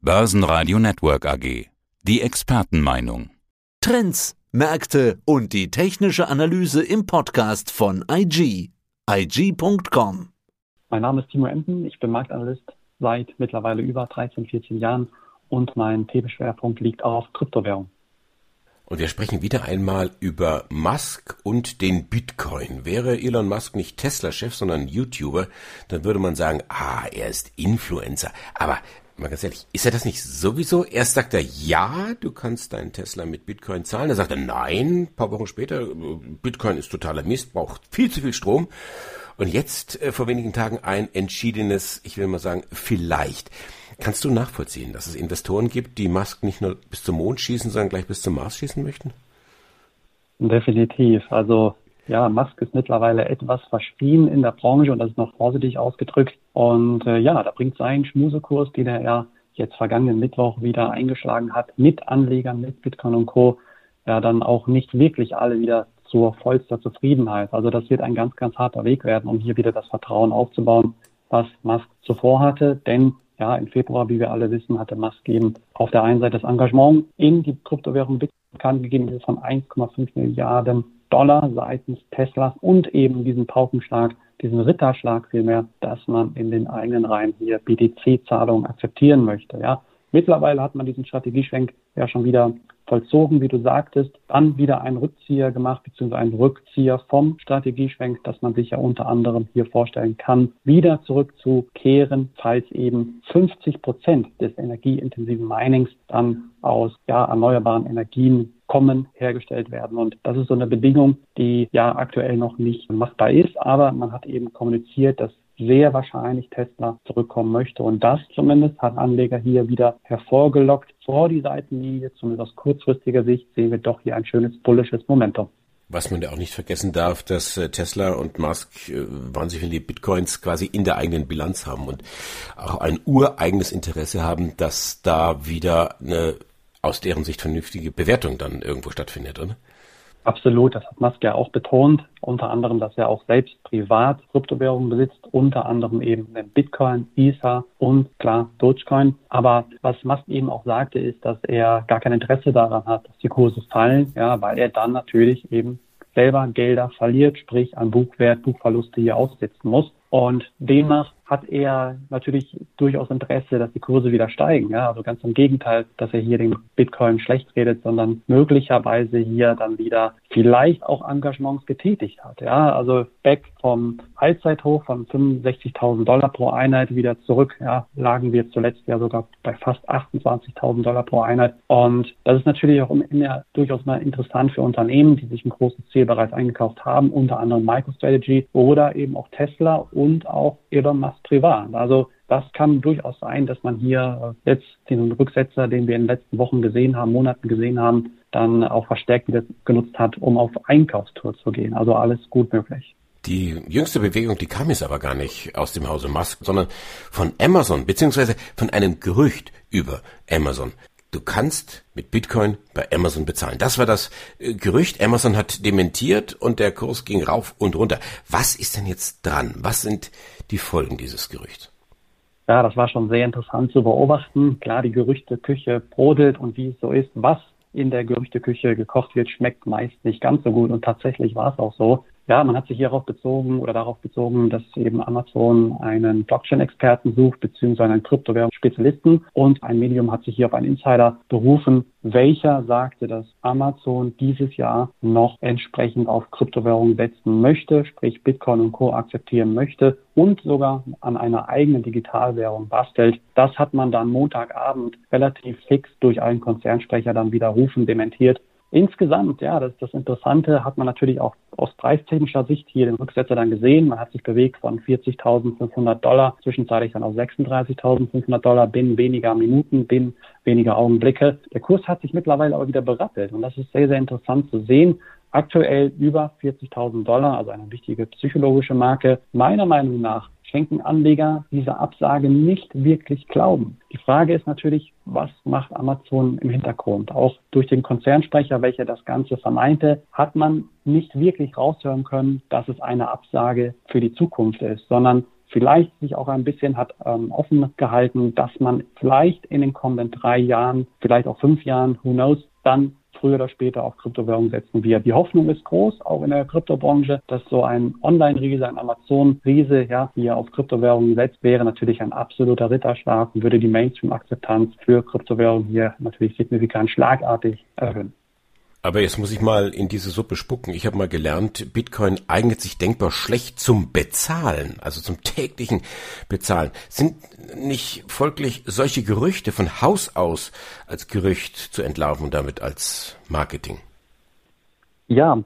Börsenradio Network AG. Die Expertenmeinung. Trends, Märkte und die technische Analyse im Podcast von IG. IG.com. Mein Name ist Timo Emden, ich bin Marktanalyst seit mittlerweile über 13, 14 Jahren und mein Themenschwerpunkt liegt auf Kryptowährung. Und wir sprechen wieder einmal über Musk und den Bitcoin. Wäre Elon Musk nicht Tesla-Chef, sondern YouTuber, dann würde man sagen, ah, er ist Influencer. Aber mal ganz ehrlich, ist er das nicht sowieso? Erst sagt er, ja, du kannst deinen Tesla mit Bitcoin zahlen. Dann sagt er, nein, ein paar Wochen später, Bitcoin ist totaler Mist, braucht viel zu viel Strom. Und jetzt äh, vor wenigen Tagen ein entschiedenes, ich will mal sagen, vielleicht. Kannst du nachvollziehen, dass es Investoren gibt, die Musk nicht nur bis zum Mond schießen, sondern gleich bis zum Mars schießen möchten? Definitiv. Also ja, Musk ist mittlerweile etwas verschrien in der Branche und das ist noch vorsichtig ausgedrückt. Und äh, ja, da bringt sein Schmusekurs, den er ja jetzt vergangenen Mittwoch wieder eingeschlagen hat, mit Anlegern, mit Bitcoin und Co. ja dann auch nicht wirklich alle wieder zur vollster Zufriedenheit. Also das wird ein ganz, ganz harter Weg werden, um hier wieder das Vertrauen aufzubauen, was Musk zuvor hatte. Denn ja, im Februar, wie wir alle wissen, hatte Musk eben auf der einen Seite das Engagement in die Kryptowährung Bitcoin gegeben von 1,5 Milliarden Dollar seitens Tesla und eben diesen Paukenschlag, diesen Ritterschlag vielmehr, dass man in den eigenen Reihen hier BTC-Zahlungen akzeptieren möchte. Ja, mittlerweile hat man diesen Strategieschwenk ja schon wieder vollzogen, wie du sagtest, dann wieder einen Rückzieher gemacht, beziehungsweise einen Rückzieher vom Strategieschwenk, dass man sich ja unter anderem hier vorstellen kann, wieder zurückzukehren, falls eben 50 Prozent des energieintensiven Minings dann aus ja, erneuerbaren Energien kommen, hergestellt werden. Und das ist so eine Bedingung, die ja aktuell noch nicht machbar ist, aber man hat eben kommuniziert, dass sehr wahrscheinlich Tesla zurückkommen möchte. Und das zumindest hat Anleger hier wieder hervorgelockt vor die Seitenlinie. Zumindest aus kurzfristiger Sicht sehen wir doch hier ein schönes bullisches Momentum. Was man ja auch nicht vergessen darf, dass äh, Tesla und Musk äh, wahnsinnig viele Bitcoins quasi in der eigenen Bilanz haben und auch ein ureigenes Interesse haben, dass da wieder eine aus deren Sicht vernünftige Bewertung dann irgendwo stattfindet, oder? Absolut, das hat Musk ja auch betont, unter anderem, dass er auch selbst privat Kryptowährungen besitzt, unter anderem eben Bitcoin, Ether und klar Dogecoin. Aber was Musk eben auch sagte, ist, dass er gar kein Interesse daran hat, dass die Kurse fallen, ja, weil er dann natürlich eben selber Gelder verliert, sprich an Buchwert, Buchverluste hier aussetzen muss. Und demnach hat er natürlich durchaus Interesse, dass die Kurse wieder steigen. Ja, also ganz im Gegenteil, dass er hier den Bitcoin schlecht redet, sondern möglicherweise hier dann wieder vielleicht auch Engagements getätigt hat. Ja, also back vom Allzeithoch von 65.000 Dollar pro Einheit wieder zurück. Ja, lagen wir zuletzt ja sogar bei fast 28.000 Dollar pro Einheit. Und das ist natürlich auch immer durchaus mal interessant für Unternehmen, die sich ein großes Ziel bereits eingekauft haben, unter anderem MicroStrategy oder eben auch Tesla und auch Elon Musk privat. Also das kann durchaus sein, dass man hier äh, jetzt den Rücksetzer, den wir in den letzten Wochen gesehen haben, Monaten gesehen haben, dann auch verstärkt wieder genutzt hat, um auf Einkaufstour zu gehen. Also alles gut möglich. Die jüngste Bewegung, die kam jetzt aber gar nicht aus dem Hause Musk, sondern von Amazon, beziehungsweise von einem Gerücht über Amazon. Du kannst mit Bitcoin bei Amazon bezahlen. Das war das äh, Gerücht. Amazon hat dementiert und der Kurs ging rauf und runter. Was ist denn jetzt dran? Was sind die Folgen dieses Gerüchts? Ja, das war schon sehr interessant zu beobachten. Klar, die Gerüchteküche brodelt und wie es so ist, was in der Gerüchteküche gekocht wird, schmeckt meist nicht ganz so gut. Und tatsächlich war es auch so. Ja, man hat sich hierauf bezogen oder darauf bezogen, dass eben Amazon einen Blockchain-Experten sucht, beziehungsweise einen Kryptowährungsspezialisten. Und ein Medium hat sich hier auf einen Insider berufen, welcher sagte, dass Amazon dieses Jahr noch entsprechend auf Kryptowährungen setzen möchte, sprich Bitcoin und Co. akzeptieren möchte und sogar an einer eigenen Digitalwährung bastelt. Das hat man dann Montagabend relativ fix durch einen Konzernsprecher dann widerrufen, dementiert. Insgesamt, ja, das ist das Interessante, hat man natürlich auch aus preistechnischer Sicht hier den Rücksetzer dann gesehen. Man hat sich bewegt von 40.500 Dollar, zwischenzeitlich dann auf 36.500 Dollar binnen weniger Minuten, binnen weniger Augenblicke. Der Kurs hat sich mittlerweile aber wieder berappelt und das ist sehr, sehr interessant zu sehen. Aktuell über 40.000 Dollar, also eine wichtige psychologische Marke. Meiner Meinung nach schenken Anleger dieser Absage nicht wirklich Glauben. Die Frage ist natürlich, was macht Amazon im Hintergrund? Auch durch den Konzernsprecher, welcher das Ganze vermeinte, hat man nicht wirklich raushören können, dass es eine Absage für die Zukunft ist, sondern vielleicht sich auch ein bisschen hat ähm, offen gehalten, dass man vielleicht in den kommenden drei Jahren, vielleicht auch fünf Jahren, who knows, dann früher oder später auf Kryptowährungen setzen wird. Die Hoffnung ist groß, auch in der Kryptobranche, dass so ein Online-Riese, ein Amazon-Riese, ja, hier auf Kryptowährungen setzt, wäre natürlich ein absoluter Ritterschlag und würde die Mainstream-Akzeptanz für Kryptowährungen hier natürlich signifikant schlagartig erhöhen. Aber jetzt muss ich mal in diese Suppe spucken. Ich habe mal gelernt, Bitcoin eignet sich denkbar schlecht zum Bezahlen, also zum täglichen Bezahlen. Sind nicht folglich solche Gerüchte von Haus aus als Gerücht zu entlarven und damit als Marketing? Ja,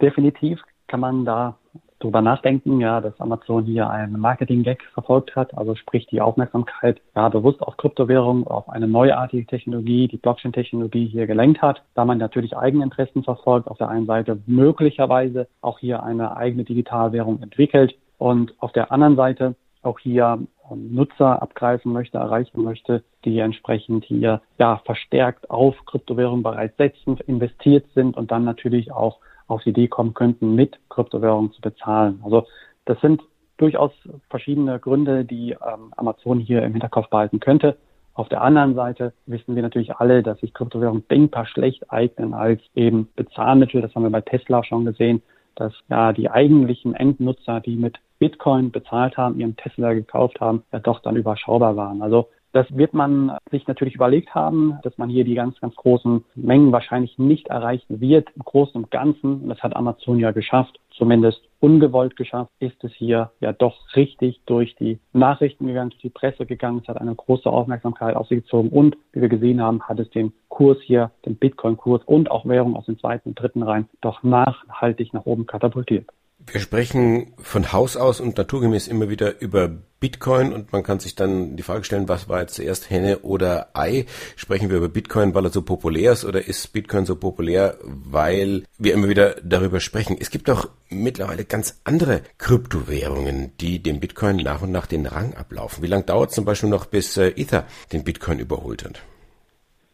definitiv kann man da drüber nachdenken, ja, dass Amazon hier einen Marketing-Gag verfolgt hat, also sprich die Aufmerksamkeit ja bewusst auf Kryptowährung, auf eine neuartige Technologie, die Blockchain-Technologie hier gelenkt hat, da man natürlich Eigeninteressen verfolgt, auf der einen Seite möglicherweise auch hier eine eigene Digitalwährung entwickelt und auf der anderen Seite auch hier ähm, Nutzer abgreifen möchte, erreichen möchte, die entsprechend hier ja verstärkt auf Kryptowährung bereits setzen, investiert sind und dann natürlich auch auf die Idee kommen könnten, mit Kryptowährungen zu bezahlen. Also das sind durchaus verschiedene Gründe, die ähm, Amazon hier im Hinterkopf behalten könnte. Auf der anderen Seite wissen wir natürlich alle, dass sich Kryptowährungen denkbar schlecht eignen als eben Bezahlmittel. Das haben wir bei Tesla schon gesehen, dass ja die eigentlichen Endnutzer, die mit Bitcoin bezahlt haben, ihren Tesla gekauft haben, ja doch dann überschaubar waren. Also das wird man sich natürlich überlegt haben, dass man hier die ganz, ganz großen Mengen wahrscheinlich nicht erreichen wird. Im Großen und Ganzen, und das hat Amazon ja geschafft, zumindest ungewollt geschafft, ist es hier ja doch richtig durch die Nachrichten gegangen, durch die Presse gegangen. Es hat eine große Aufmerksamkeit auf sie gezogen und, wie wir gesehen haben, hat es den Kurs hier, den Bitcoin-Kurs und auch Währung aus dem zweiten und dritten Reihen doch nachhaltig nach oben katapultiert. Wir sprechen von Haus aus und naturgemäß immer wieder über Bitcoin und man kann sich dann die Frage stellen, was war jetzt zuerst Henne oder Ei? Sprechen wir über Bitcoin, weil er so populär ist oder ist Bitcoin so populär, weil wir immer wieder darüber sprechen? Es gibt doch mittlerweile ganz andere Kryptowährungen, die dem Bitcoin nach und nach den Rang ablaufen. Wie lange dauert es zum Beispiel noch, bis äh, Ether den Bitcoin überholt hat?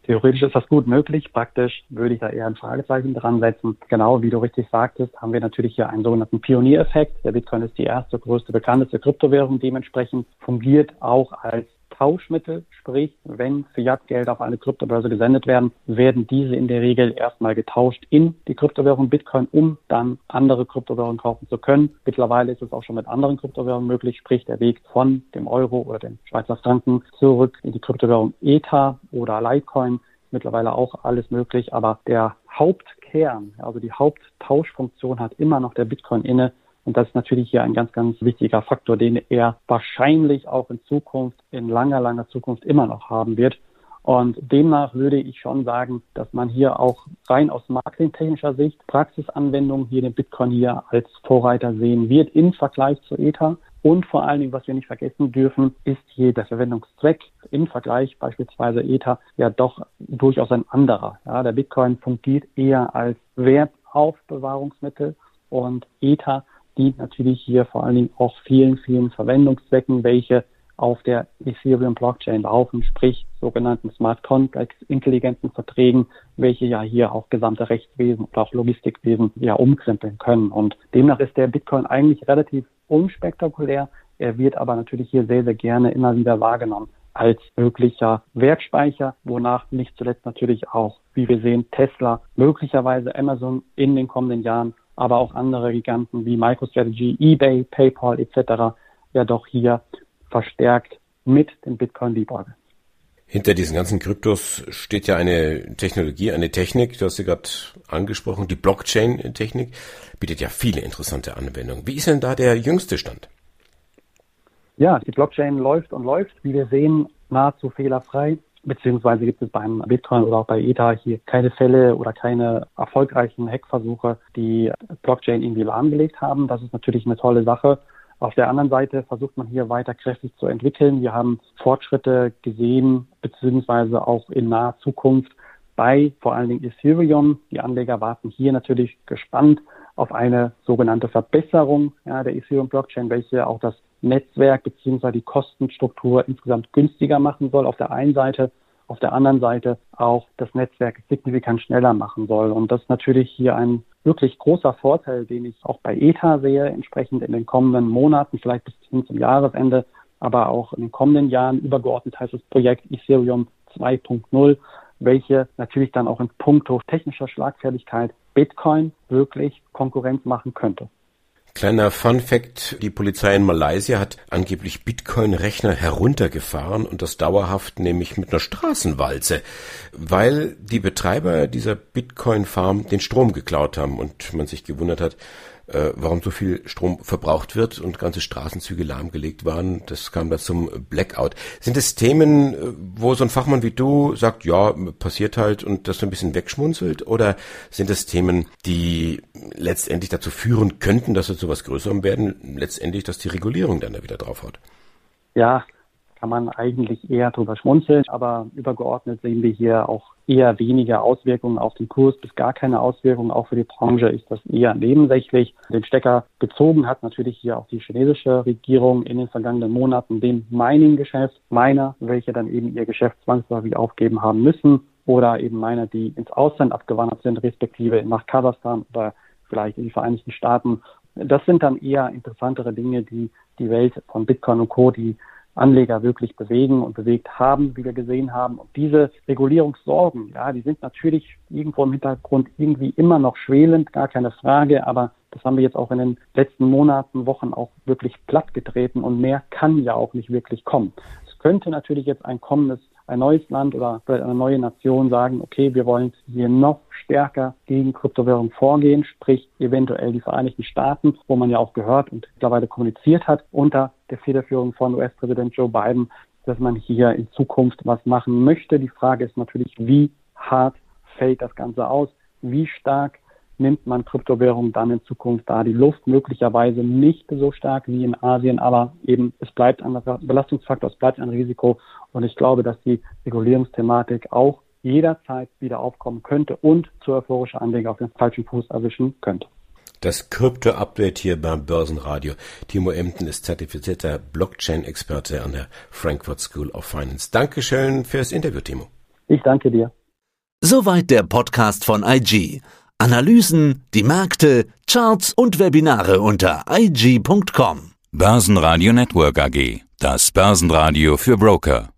Theoretisch ist das gut möglich. Praktisch würde ich da eher ein Fragezeichen dran setzen. Genau wie du richtig sagtest, haben wir natürlich hier einen sogenannten Pioniereffekt. Der Bitcoin ist die erste, größte, bekannteste Kryptowährung. Dementsprechend fungiert auch als Tauschmittel, sprich, wenn Fiat-Gelder auf eine Kryptobörse gesendet werden, werden diese in der Regel erstmal getauscht in die Kryptowährung Bitcoin, um dann andere Kryptowährungen kaufen zu können. Mittlerweile ist es auch schon mit anderen Kryptowährungen möglich, sprich der Weg von dem Euro oder dem Schweizer Franken zurück in die Kryptowährung Ether oder Litecoin. Mittlerweile auch alles möglich, aber der Hauptkern, also die Haupttauschfunktion hat immer noch der Bitcoin inne und das ist natürlich hier ein ganz, ganz wichtiger Faktor, den er wahrscheinlich auch in Zukunft, in langer, langer Zukunft immer noch haben wird. Und demnach würde ich schon sagen, dass man hier auch rein aus marketingtechnischer Sicht Praxisanwendungen hier den Bitcoin hier als Vorreiter sehen wird im Vergleich zu Ether. Und vor allen Dingen, was wir nicht vergessen dürfen, ist hier der Verwendungszweck im Vergleich beispielsweise Ether ja doch durchaus ein anderer. Ja, der Bitcoin fungiert eher als Wertaufbewahrungsmittel und Ether dient natürlich hier vor allen Dingen auch vielen, vielen Verwendungszwecken, welche auf der Ethereum Blockchain laufen, sprich sogenannten Smart Contracts, intelligenten Verträgen, welche ja hier auch gesamte Rechtswesen und auch Logistikwesen ja umkrempeln können. Und demnach ist der Bitcoin eigentlich relativ unspektakulär. Er wird aber natürlich hier sehr, sehr gerne immer wieder wahrgenommen als möglicher Wertspeicher, wonach nicht zuletzt natürlich auch, wie wir sehen, Tesla, möglicherweise Amazon in den kommenden Jahren aber auch andere Giganten wie MicroStrategy, eBay, PayPal etc. ja doch hier verstärkt mit dem Bitcoin liebäugeln. Hinter diesen ganzen Kryptos steht ja eine Technologie, eine Technik, du hast sie gerade angesprochen, die Blockchain-Technik, bietet ja viele interessante Anwendungen. Wie ist denn da der jüngste Stand? Ja, die Blockchain läuft und läuft, wie wir sehen, nahezu fehlerfrei beziehungsweise gibt es beim Bitcoin oder auch bei Ether hier keine Fälle oder keine erfolgreichen Hackversuche, die Blockchain irgendwie lahmgelegt haben. Das ist natürlich eine tolle Sache. Auf der anderen Seite versucht man hier weiter kräftig zu entwickeln. Wir haben Fortschritte gesehen, beziehungsweise auch in naher Zukunft bei vor allen Dingen Ethereum. Die Anleger warten hier natürlich gespannt auf eine sogenannte Verbesserung ja, der Ethereum Blockchain, welche auch das Netzwerk beziehungsweise die Kostenstruktur insgesamt günstiger machen soll auf der einen Seite, auf der anderen Seite auch das Netzwerk signifikant schneller machen soll. Und das ist natürlich hier ein wirklich großer Vorteil, den ich auch bei ETA sehe, entsprechend in den kommenden Monaten, vielleicht bis hin zum Jahresende, aber auch in den kommenden Jahren. Übergeordnet heißt das Projekt Ethereum 2.0, welche natürlich dann auch in puncto technischer Schlagfertigkeit Bitcoin wirklich Konkurrenz machen könnte. Kleiner Fun Fact, die Polizei in Malaysia hat angeblich Bitcoin-Rechner heruntergefahren und das dauerhaft nämlich mit einer Straßenwalze, weil die Betreiber dieser Bitcoin-Farm den Strom geklaut haben und man sich gewundert hat, äh, warum so viel Strom verbraucht wird und ganze Straßenzüge lahmgelegt waren. Das kam da zum Blackout. Sind es Themen, äh, wo so ein Fachmann wie du sagt, ja, passiert halt und das so ein bisschen wegschmunzelt? Oder sind es Themen, die letztendlich dazu führen könnten, dass wir zu was Größerem werden, letztendlich, dass die Regulierung dann da wieder draufhaut? Ja, kann man eigentlich eher drüber schmunzeln, aber übergeordnet sehen wir hier auch eher weniger Auswirkungen auf den Kurs, bis gar keine Auswirkungen. Auch für die Branche ist das eher nebensächlich. Den Stecker gezogen hat natürlich hier auch die chinesische Regierung in den vergangenen Monaten dem Mining-Geschäft, Miner, welche dann eben ihr Geschäft zwangsläufig aufgeben haben müssen oder eben Miner, die ins Ausland abgewandert sind, respektive nach Kasachstan oder vielleicht in die Vereinigten Staaten. Das sind dann eher interessantere Dinge, die die Welt von Bitcoin und Co., die Anleger wirklich bewegen und bewegt haben, wie wir gesehen haben. Und diese Regulierungssorgen, ja, die sind natürlich irgendwo im Hintergrund irgendwie immer noch schwelend, gar keine Frage, aber das haben wir jetzt auch in den letzten Monaten, Wochen auch wirklich plattgetreten und mehr kann ja auch nicht wirklich kommen. Es könnte natürlich jetzt ein kommendes ein neues Land oder eine neue Nation sagen, okay, wir wollen hier noch stärker gegen Kryptowährungen vorgehen, sprich eventuell die Vereinigten Staaten, wo man ja auch gehört und mittlerweile kommuniziert hat unter der Federführung von US-Präsident Joe Biden, dass man hier in Zukunft was machen möchte. Die Frage ist natürlich, wie hart fällt das Ganze aus? Wie stark nimmt man Kryptowährungen dann in Zukunft da die Luft möglicherweise nicht so stark wie in Asien, aber eben es bleibt ein Belastungsfaktor, es bleibt ein Risiko und ich glaube, dass die Regulierungsthematik auch jederzeit wieder aufkommen könnte und zu euphorische Anleger auf den falschen Fuß erwischen könnte. Das Krypto-Update hier beim Börsenradio. Timo Emden ist zertifizierter Blockchain-Experte an der Frankfurt School of Finance. Dankeschön fürs Interview, Timo. Ich danke dir. Soweit der Podcast von IG. Analysen, die Märkte, Charts und Webinare unter IG.com. Börsenradio Network AG. Das Börsenradio für Broker.